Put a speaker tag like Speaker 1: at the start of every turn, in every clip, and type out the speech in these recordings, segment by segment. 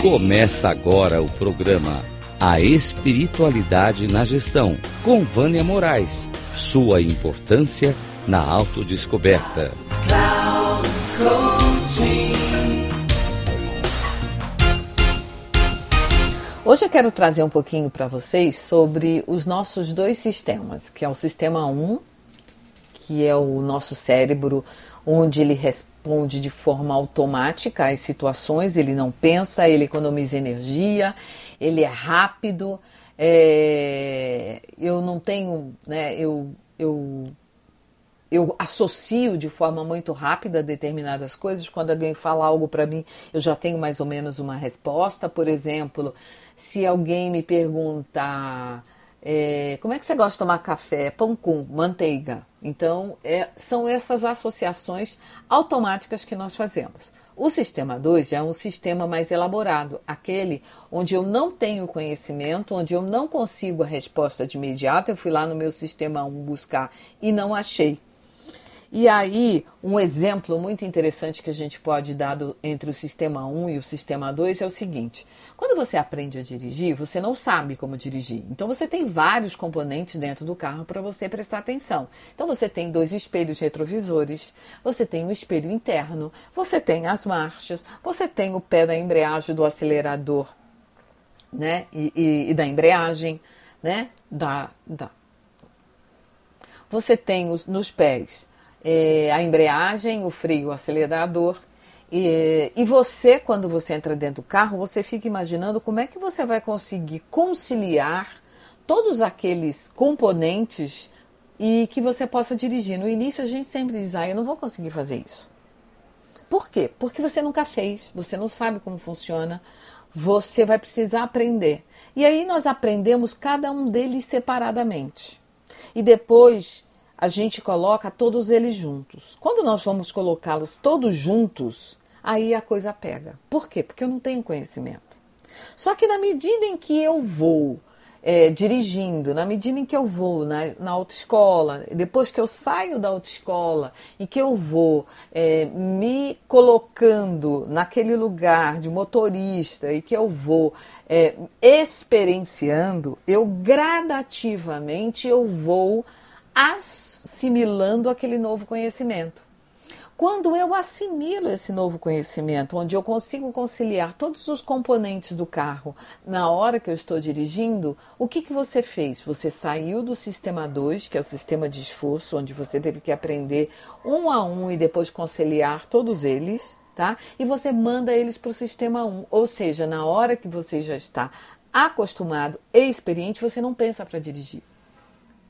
Speaker 1: Começa agora o programa A Espiritualidade na Gestão, com Vânia Moraes. Sua importância na autodescoberta.
Speaker 2: Hoje eu quero trazer um pouquinho para vocês sobre os nossos dois sistemas, que é o sistema 1, que é o nosso cérebro, onde ele responde de forma automática às situações, ele não pensa, ele economiza energia, ele é rápido. É, eu não tenho, né, eu, eu eu associo de forma muito rápida determinadas coisas. Quando alguém fala algo para mim, eu já tenho mais ou menos uma resposta. Por exemplo, se alguém me pergunta é, como é que você gosta de tomar café? Pão com manteiga. Então, é, são essas associações automáticas que nós fazemos. O sistema 2 é um sistema mais elaborado, aquele onde eu não tenho conhecimento, onde eu não consigo a resposta de imediato. Eu fui lá no meu sistema 1 um buscar e não achei. E aí, um exemplo muito interessante que a gente pode dar do, entre o sistema 1 e o sistema 2 é o seguinte: quando você aprende a dirigir, você não sabe como dirigir. Então, você tem vários componentes dentro do carro para você prestar atenção. Então, você tem dois espelhos retrovisores, você tem um espelho interno, você tem as marchas, você tem o pé da embreagem do acelerador né? e, e, e da embreagem, né? Da, da. Você tem os, nos pés é, a embreagem, o freio, o acelerador. E, e você, quando você entra dentro do carro, você fica imaginando como é que você vai conseguir conciliar todos aqueles componentes e que você possa dirigir. No início a gente sempre diz, ah, eu não vou conseguir fazer isso. Por quê? Porque você nunca fez, você não sabe como funciona, você vai precisar aprender. E aí nós aprendemos cada um deles separadamente. E depois a gente coloca todos eles juntos. Quando nós vamos colocá-los todos juntos, aí a coisa pega. Por quê? Porque eu não tenho conhecimento. Só que na medida em que eu vou é, dirigindo, na medida em que eu vou na, na autoescola, depois que eu saio da autoescola e que eu vou é, me colocando naquele lugar de motorista e que eu vou é, experienciando, eu gradativamente eu vou assimilando aquele novo conhecimento. Quando eu assimilo esse novo conhecimento, onde eu consigo conciliar todos os componentes do carro na hora que eu estou dirigindo, o que, que você fez? Você saiu do sistema 2, que é o sistema de esforço, onde você teve que aprender um a um e depois conciliar todos eles, tá? E você manda eles para o sistema 1. Um. Ou seja, na hora que você já está acostumado e experiente, você não pensa para dirigir.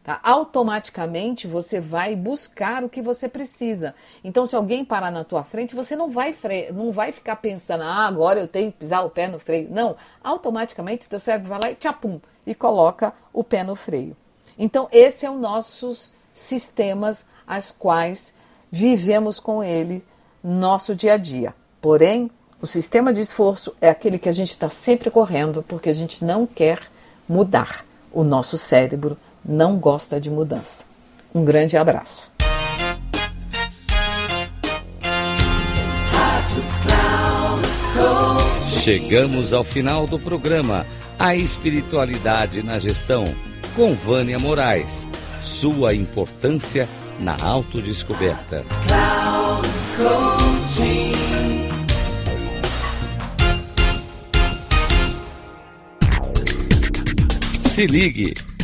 Speaker 2: Tá? Automaticamente você vai buscar o que você precisa. Então, se alguém parar na tua frente, você não vai fre... não vai ficar pensando, ah, agora eu tenho que pisar o pé no freio. Não, automaticamente teu cérebro vai lá e tchapum, e coloca o pé no freio. Então, esse é o nossos sistemas as quais vivemos com ele nosso dia a dia. Porém, o sistema de esforço é aquele que a gente está sempre correndo porque a gente não quer mudar. O nosso cérebro não gosta de mudança. Um grande abraço.
Speaker 1: Chegamos ao final do programa A Espiritualidade na Gestão, com Vânia Moraes. Sua importância na autodescoberta. Se ligue